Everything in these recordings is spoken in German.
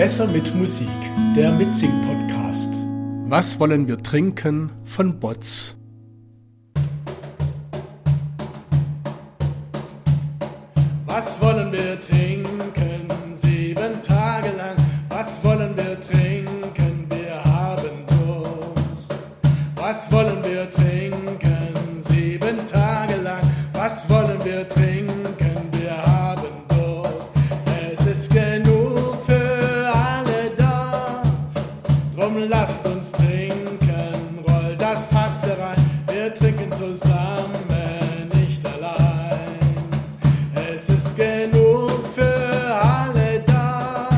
Besser mit Musik, der Mitsing-Podcast. Was wollen wir trinken von Botz? Was wollen wir trinken sieben Tage lang? Was wollen wir trinken? Wir haben Durst. Was wollen lasst uns trinken, roll das Fass herein. Wir trinken zusammen, nicht allein. Es ist genug für alle da.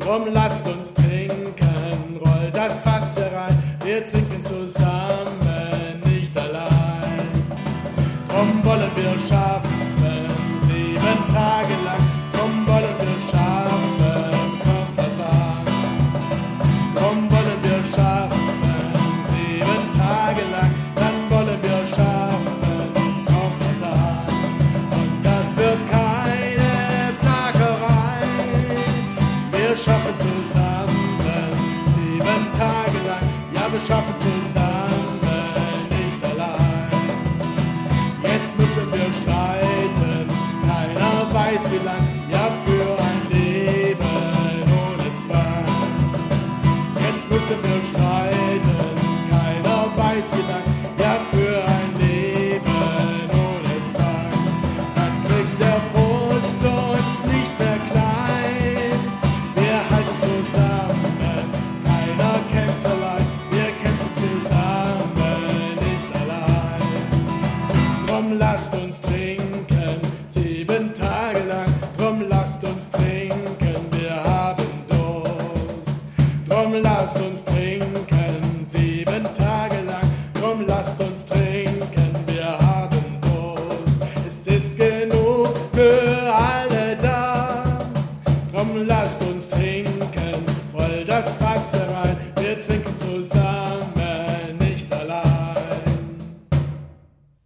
Drum lasst uns trinken, roll das Fass herein. Wir trinken zusammen, nicht allein. Drum wollen wir schaffen, sieben Tage lang. Schaffen zusammen, Drum lasst uns trinken, sieben Tage lang. Drum lasst uns trinken, wir haben Durst. Es ist genug für alle da. Drum lasst uns trinken, roll das Fass herein.